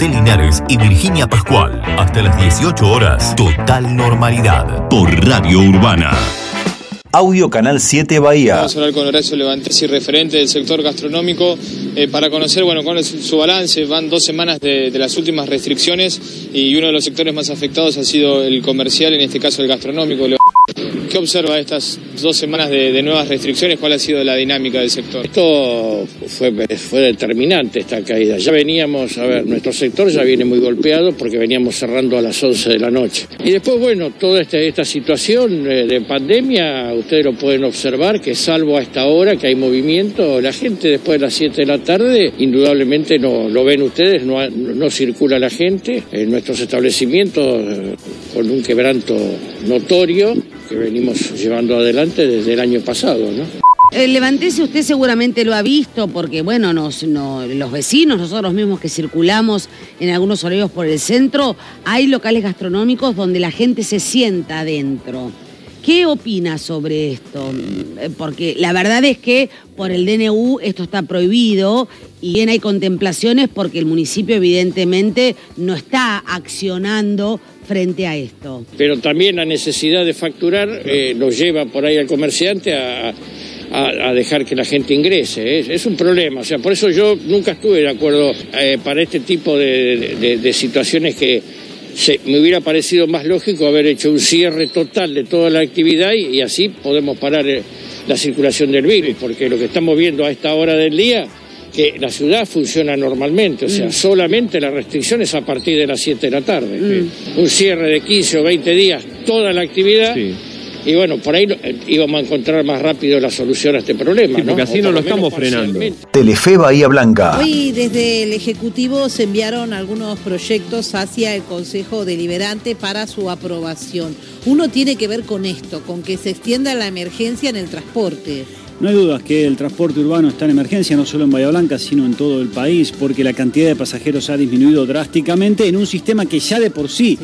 José Linares y Virginia Pascual. Hasta las 18 horas, total normalidad por Radio Urbana. Audio Canal 7 Bahía. Vamos a hablar con Horacio Levantes y referente del sector gastronómico eh, para conocer bueno, cuál es su balance. Van dos semanas de, de, las últimas restricciones y uno de los sectores más afectados ha sido el comercial, en este caso el gastronómico. ¿Qué observa estas dos semanas de, nuevas restricciones? ¿Cuál ha sido la dinámica del sector? Esto fue, determinante esta caída. Ya veníamos, a ver, nuestro sector ya viene muy golpeado porque veníamos cerrando a las 11 de la noche. Y después, bueno, toda esta, situación eh, de pandemia, ustedes lo pueden observar que salvo a esta hora que hay movimiento, la gente después de las 7 de la tarde, indudablemente no lo ven ustedes, no, no circula la gente en nuestros establecimientos eh, con un quebranto notorio que venimos llevando adelante desde el año pasado, ¿no? Eh, Levantese, usted seguramente lo ha visto porque, bueno, no, los vecinos, nosotros mismos que circulamos en algunos horarios por el centro, hay locales gastronómicos donde la gente se sienta adentro. ¿Qué opina sobre esto? Porque la verdad es que por el DNU esto está prohibido y bien hay contemplaciones porque el municipio evidentemente no está accionando frente a esto. Pero también la necesidad de facturar eh, nos lleva por ahí al comerciante a, dejar que la gente ingrese. Es, un problema. O sea, por eso yo nunca estuve de acuerdo eh, para este tipo de, situaciones que se, me hubiera parecido más lógico haber hecho un cierre total de toda la actividad y, y así podemos parar eh, la circulación del virus, porque lo que estamos viendo a esta hora del día que la ciudad funciona normalmente, o sea, mm. solamente la restricción es a partir de las 7 de la tarde. Mm. Un cierre de 15 o 20 días, toda la actividad. Sí. Y bueno, por ahí íbamos a encontrar más rápido la solución a este problema. Sí, porque ¿no? así no lo estamos frenando. Telefe Bahía Blanca. Hoy desde el Ejecutivo se enviaron algunos proyectos hacia el Consejo Deliberante para su aprobación. Uno tiene que ver con esto, con que se extienda la emergencia en el transporte. No hay dudas que el transporte urbano está en emergencia, no solo en Bahía Blanca, sino en todo el país, porque la cantidad de pasajeros ha disminuido drásticamente en un sistema que ya de por sí,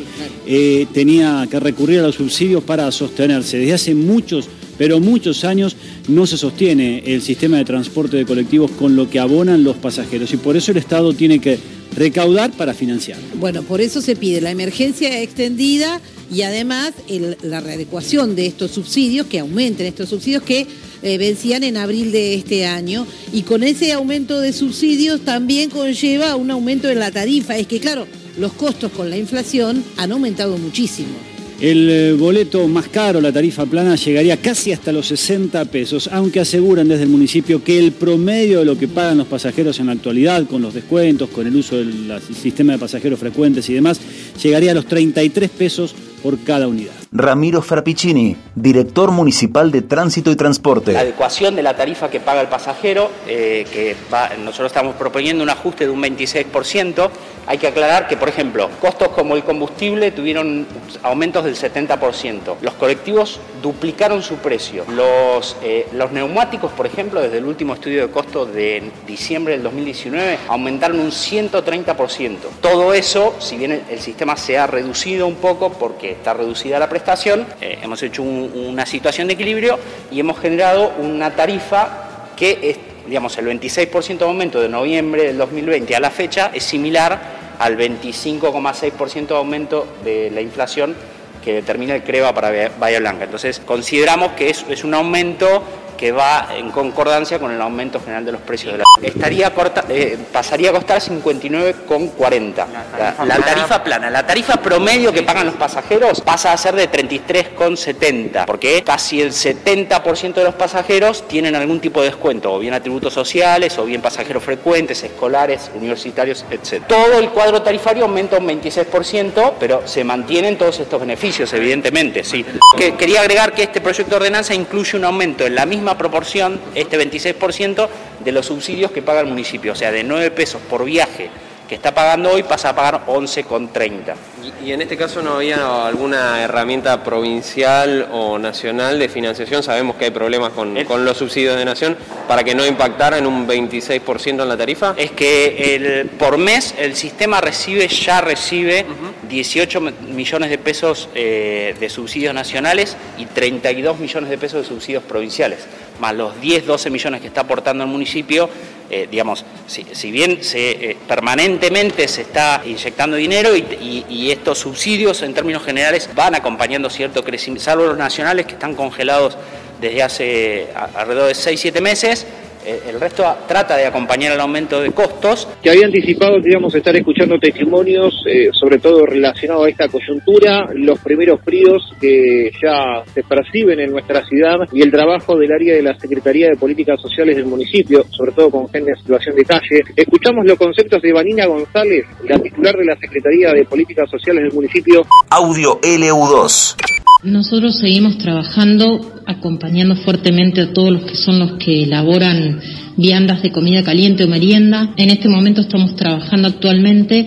eh, tenía que recurrir a los subsidios para sostenerse. Desde hace muchos, pero muchos años no se sostiene el sistema de transporte de colectivos con lo que abonan los pasajeros y por eso el Estado tiene que recaudar para financiar. Bueno, por eso se pide la emergencia extendida y además el, la readecuación de estos subsidios, que aumenten estos subsidios que eh, vencían en abril de este año y con ese aumento de subsidios también conlleva un aumento en la tarifa. Es que claro, los costos con la inflación han aumentado muchísimo. El eh, boleto más caro, la tarifa plana, llegaría casi hasta los 60 pesos, aunque aseguran desde el municipio que el promedio de lo que pagan los pasajeros en la actualidad, con los descuentos, con el uso del sistema de pasajeros frecuentes y demás, llegaría a los 33 pesos por cada unidad. Ramiro Frappicini, director municipal de Tránsito y Transporte. La adecuación de la tarifa que paga el pasajero, eh, que nosotros estamos proponiendo un ajuste de un 26%. Hay que aclarar que, por ejemplo, costos como el combustible tuvieron aumentos del 70%. Los colectivos duplicaron su precio. Los, eh, los neumáticos, por ejemplo, desde el último estudio de costos de diciembre del 2019, aumentaron un 130%. Todo eso, si bien el, sistema se ha reducido un poco porque está reducida la prestación, eh, hemos hecho un, una situación de equilibrio y hemos generado una tarifa que es, digamos, el 26% de aumento de noviembre del 2020 a la fecha es similar al 25,6% de aumento de la inflación que determina el CREVA para Bahía Blanca. Entonces, consideramos que es, es un aumento que va en concordancia con el aumento general de los precios de la estaría corta, eh, pasaría a costar 59,40 la, la, tarifa plana la tarifa promedio que pagan los pasajeros pasa a ser de 33,70 porque casi el 70% de los pasajeros tienen algún tipo de descuento o bien atributos sociales o bien pasajeros frecuentes escolares universitarios etc todo el cuadro tarifario aumenta un 26% pero se mantienen todos estos beneficios evidentemente sí. Que, quería agregar que este proyecto de ordenanza incluye un aumento en la misma proporción, este 26%, de los subsidios que paga el municipio. O sea, de 9 pesos por viaje que está pagando hoy pasa a pagar 11,30. ¿Y, ¿Y en este caso no había alguna herramienta provincial o nacional de financiación? Sabemos que hay problemas con, el, con los subsidios de nación para que no impactara en un 26% en la tarifa. Es que el, por mes el sistema recibe, ya recibe uh -huh. 18 millones de pesos eh, de subsidios nacionales y 32 millones de pesos de subsidios provinciales, más los 10, 12 millones que está aportando el municipio eh, digamos, si, bien eh, permanentemente se está inyectando dinero y, y, estos subsidios en términos generales van acompañando cierto crecimiento, salvo los nacionales que están congelados desde hace alrededor de 6-7 meses, eh, el resto trata de acompañar el aumento de costos. Que había anticipado que íbamos a estar escuchando testimonios, eh, sobre todo relacionados a esta coyuntura, los primeros fríos que ya se perciben en nuestra ciudad y el trabajo del área de la Secretaría de Políticas Sociales del municipio, sobre todo con gente en situación de calle. Escuchamos los conceptos de Vanina González, la titular de la Secretaría de Políticas Sociales del municipio. Audio LU2. Nosotros seguimos trabajando, acompañando fuertemente a todos los que son los que elaboran viandas de comida caliente o merienda. En este momento estamos trabajando actualmente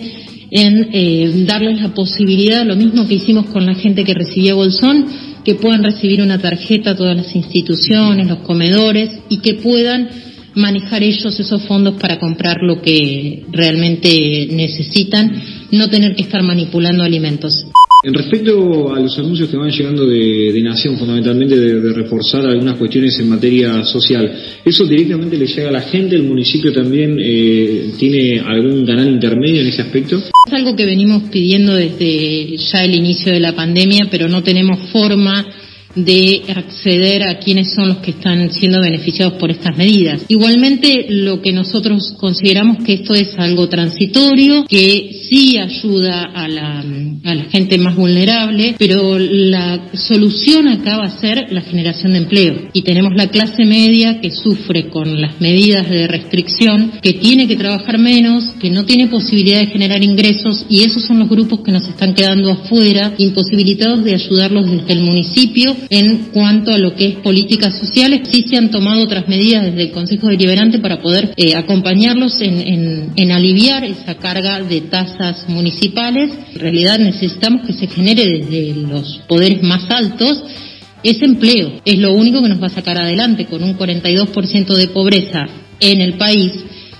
en eh, darles la posibilidad, lo mismo que hicimos con la gente que recibía bolsón, que puedan recibir una tarjeta a todas las instituciones, los comedores y que puedan manejar ellos esos fondos para comprar lo que realmente necesitan, no tener que estar manipulando alimentos. En respecto a los anuncios que van llegando de, Nación, fundamentalmente de, reforzar algunas cuestiones en materia social, ¿eso directamente le llega a la gente? ¿El municipio también eh, tiene algún canal intermedio en ese aspecto? Es algo que venimos pidiendo desde ya el inicio de la pandemia, pero no tenemos forma de acceder a quienes son los que están siendo beneficiados por estas medidas. Igualmente, lo que nosotros consideramos que esto es algo transitorio, que sí ayuda a la, a la gente más vulnerable, pero la solución acá va a ser la generación de empleo. Y tenemos la clase media que sufre con las medidas de restricción, que tiene que trabajar menos, que no tiene posibilidad de generar ingresos, y esos son los grupos que nos están quedando afuera, imposibilitados de ayudarlos desde el municipio en cuanto a lo que es políticas sociales. Sí se han tomado otras medidas desde el Consejo Deliberante para poder eh, acompañarlos en, en, aliviar esa carga de tasas municipales. En realidad necesitamos que se genere desde los poderes más altos ese empleo. Es lo único que nos va a sacar adelante con un 42% de pobreza en el país.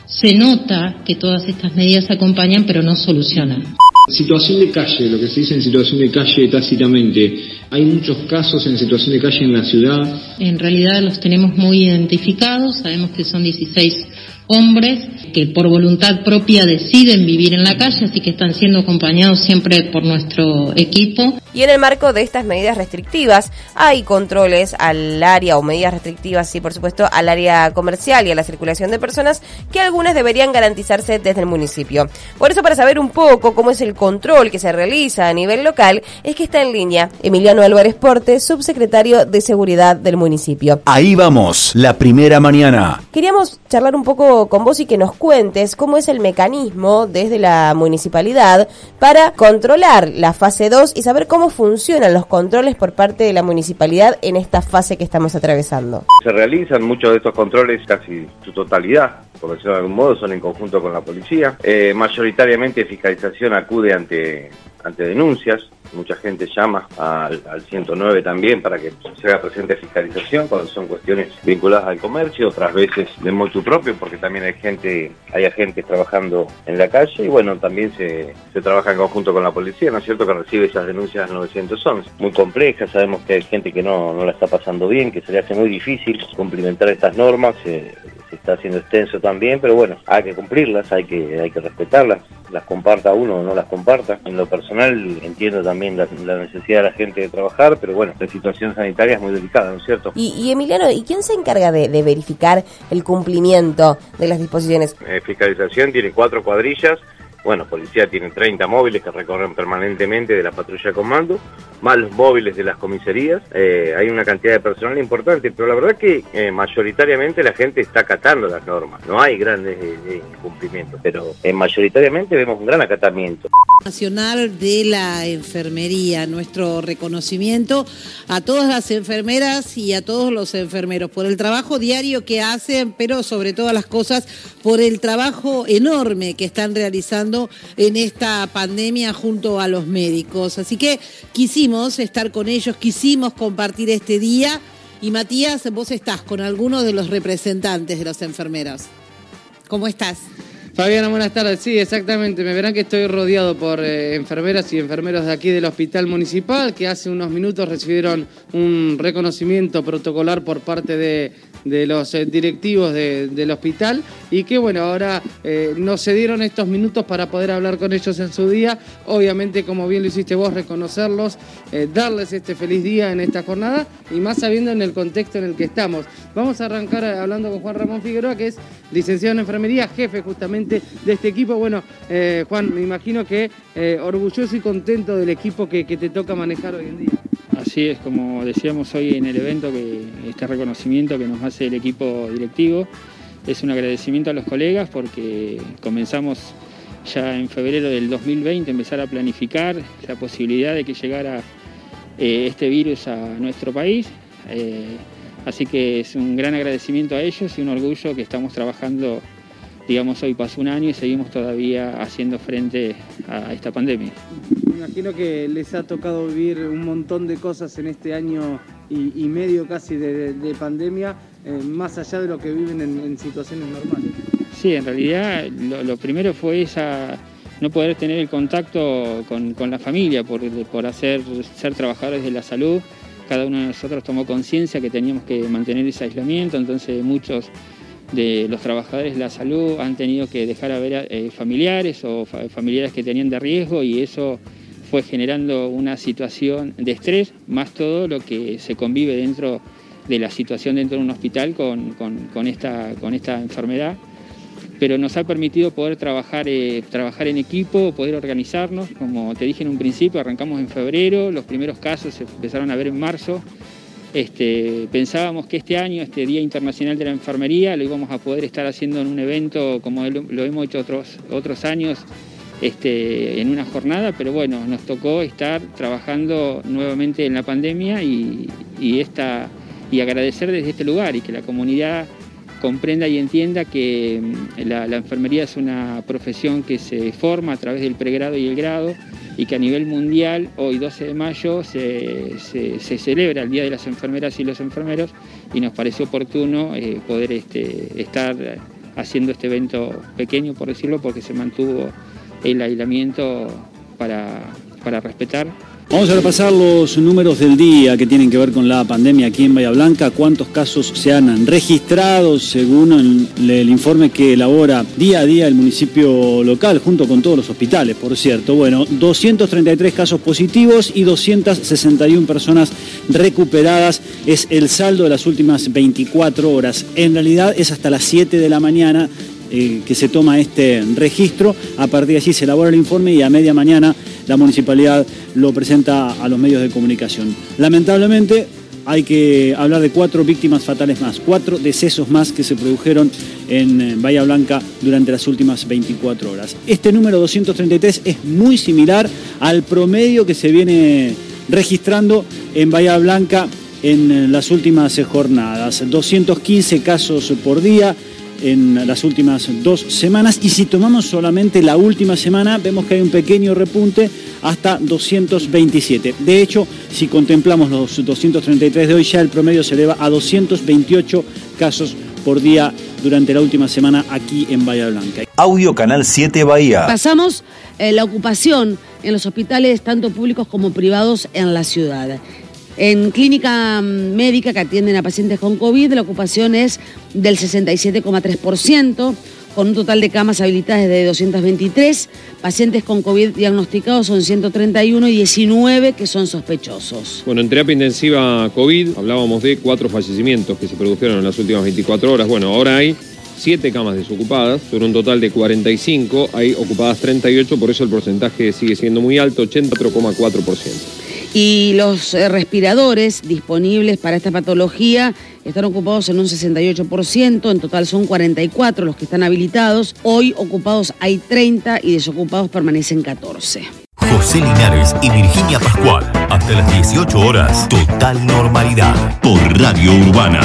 Se nota que todas estas medidas acompañan pero no solucionan. Situación de calle, lo que se dice en situación de calle tácitamente. Hay muchos casos en situación de calle en la ciudad. En realidad los tenemos muy identificados, sabemos que son 16 hombres que por voluntad propia deciden vivir en la calle, así que están siendo acompañados siempre por nuestro equipo. Y en el marco de estas medidas restrictivas, hay controles al área o medidas restrictivas, sí, por supuesto, al área comercial y a la circulación de personas que algunas deberían garantizarse desde el municipio. Por eso, para saber un poco cómo es el control que se realiza a nivel local, es que está en línea Emiliano Álvarez Porte, subsecretario de Seguridad del municipio. Ahí vamos, la primera mañana. Queríamos charlar un poco con vos y que nos cuentes cómo es el mecanismo desde la municipalidad para controlar la fase 2 y saber cómo funcionan los controles por parte de la municipalidad en esta fase que estamos atravesando. Se realizan muchos de estos controles, casi su totalidad, por decirlo de algún modo, son en conjunto con la policía. Eh, mayoritariamente fiscalización acude ante, ante denuncias, mucha gente llama al, 109 también para que se haga presente fiscalización cuando son cuestiones vinculadas al comercio, otras veces de motu propio porque también hay gente, hay agentes trabajando en la calle y bueno, también se, se trabaja en conjunto con la policía, ¿no es cierto? Que recibe esas denuncias al 911. Muy complejas, sabemos que hay gente que no, no la está pasando bien, que se le hace muy difícil cumplimentar estas normas, se está haciendo extenso también, pero bueno, hay que cumplirlas, hay que, hay que respetarlas las comparta uno o no las comparta. En lo personal entiendo también la, necesidad de la gente de trabajar, pero bueno, la situación sanitaria es muy delicada, ¿no es cierto? Y, Emiliano, ¿y quién se encarga de, verificar el cumplimiento de las disposiciones? Eh, fiscalización tiene cuatro cuadrillas bueno, policía tiene 30 móviles que recorren permanentemente de la patrulla comando, más los móviles de las comisarías. Eh, hay una cantidad de personal importante, pero la verdad que eh, mayoritariamente la gente está acatando las normas. No hay grandes eh, incumplimientos, pero mayoritariamente vemos un gran acatamiento. Nacional de la Enfermería, nuestro reconocimiento a todas las enfermeras y a todos los enfermeros por el trabajo diario que hacen, pero sobre todas las cosas por el trabajo enorme que están realizando en esta pandemia junto a los médicos. Así que quisimos estar con ellos, quisimos compartir este día. Y Matías, vos estás con algunos de los representantes de los enfermeros. ¿Cómo estás? Fabiana, buenas tardes. Sí, exactamente. Me verán que estoy rodeado por eh, enfermeras y enfermeros de aquí del Hospital Municipal que hace unos minutos recibieron un reconocimiento protocolar por parte de, los eh, directivos de- del hospital y que bueno, ahora eh, nos cedieron estos minutos para poder hablar con ellos en su día. Obviamente, como bien lo hiciste vos, reconocerlos, eh, darles este feliz día en esta jornada y más sabiendo en el contexto en el que estamos. Vamos a arrancar hablando con Juan Ramón Figueroa, que es licenciado en enfermería, jefe justamente de este equipo. Bueno, eh, Juan, me imagino que eh, orgulloso y contento del equipo que, te toca manejar hoy en día. Así es, como decíamos hoy en el evento, que este reconocimiento que nos hace el equipo directivo es un agradecimiento a los colegas porque comenzamos ya en febrero del 2020 a empezar a planificar la posibilidad de que llegara eh, este virus a nuestro país. Así que es un gran agradecimiento a ellos y un orgullo que estamos trabajando, digamos, hoy pasó un año y seguimos todavía haciendo frente a esta pandemia. Me imagino que les ha tocado vivir un montón de cosas en este año y, y medio casi de, de pandemia, eh, más allá de lo que viven en, en situaciones normales. Sí, en realidad lo, lo primero fue esa no poder tener el contacto con, con la familia por, por hacer, ser trabajadores de la salud. Cada uno de nosotros tomó conciencia que teníamos que mantener ese aislamiento, entonces muchos de los trabajadores de la salud han tenido que dejar a ver eh, familiares o fa- familiares que tenían de riesgo y eso fue generando una situación de estrés, más todo lo que se convive dentro de la situación dentro de un hospital con, con- con esta, con esta enfermedad pero nos ha permitido poder trabajar, eh, trabajar en equipo, poder organizarnos. Como te dije en un principio, arrancamos en febrero, los primeros casos se empezaron a ver en marzo. Este, pensábamos que este año, este Día Internacional de la Enfermería, lo íbamos a poder estar haciendo en un evento como lo, hemos hecho otros, otros años, este, en una jornada, pero bueno, nos tocó estar trabajando nuevamente en la pandemia y, esta, y agradecer desde este lugar y que la comunidad comprenda y entienda que mm, la enfermería es una profesión que se forma a través del pregrado y el grado y que a nivel mundial, hoy 12 de mayo, se, se- celebra el Día de las Enfermeras y los Enfermeros y nos pareció oportuno eh, poder este, estar haciendo este evento pequeño, por decirlo, porque se mantuvo el aislamiento para, para respetar Vamos a repasar los números del día que tienen que ver con la pandemia aquí en Bahía Blanca. ¿Cuántos casos se han registrado según el, informe que elabora día a día el municipio local, junto con todos los hospitales, por cierto? Bueno, 233 casos positivos y 261 personas recuperadas es el saldo de las últimas 24 horas. En realidad es hasta las 7 de la mañana eh, que se toma este registro. A partir de allí se elabora el informe y a media mañana la municipalidad lo presenta a los medios de comunicación. Lamentablemente hay que hablar de cuatro víctimas fatales más, cuatro decesos más que se produjeron en eh, Bahía Blanca durante las últimas 24 horas. Este número 233 es muy similar al promedio que se viene registrando en Bahía Blanca en eh, las últimas jornadas. 215 casos por día en las últimas dos semanas y si tomamos solamente la última semana vemos que hay un pequeño repunte hasta 227. De hecho, si contemplamos los 233 de hoy ya el promedio se eleva a 228 casos por día durante la última semana aquí en Bahía Blanca. Audio Canal 7 Bahía. Pasamos eh, la ocupación en los hospitales, tanto públicos como privados, en la ciudad. En clínica mm, médica que atienden a pacientes con COVID, la ocupación es del 67,3%, con un total de camas habilitadas de 223. Pacientes con COVID diagnosticados son 131 y 19 que son sospechosos. Bueno, en terapia intensiva COVID hablábamos de cuatro fallecimientos que se produjeron en las últimas 24 horas. Bueno, ahora hay siete camas desocupadas, sobre un total de 45, hay ocupadas 38, por eso el porcentaje sigue siendo muy alto, 84,4%. Y los eh, respiradores disponibles para esta patología están ocupados en un 68%, en total son 44 los que están habilitados. Hoy ocupados hay 30 y desocupados permanecen 14. José Linares y Virginia Pascual. Hasta las 18 horas. Total normalidad. Por Radio Urbana.